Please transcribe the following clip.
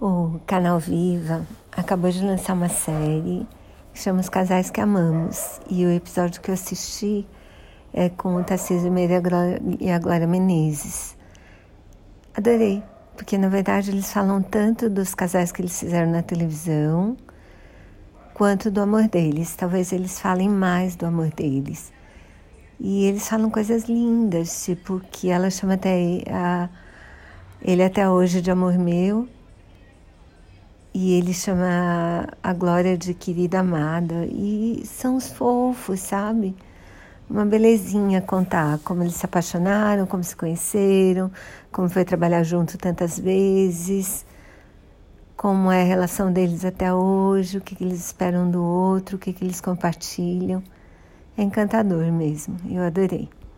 O canal Viva acabou de lançar uma série que chama Os Casais que Amamos. E o episódio que eu assisti é com o Tarcísio Meira e a Glória Menezes. Adorei, porque na verdade eles falam tanto dos casais que eles fizeram na televisão, quanto do amor deles. Talvez eles falem mais do amor deles. E eles falam coisas lindas, tipo que ela chama até a, ele até hoje de amor meu e ele chama a Glória de querida amada. E são os fofos, sabe? Uma belezinha contar como eles se apaixonaram, como se conheceram, como foi trabalhar junto tantas vezes, como é a relação deles até hoje, o que, que eles esperam do outro, o que, que eles compartilham. É encantador mesmo, eu adorei.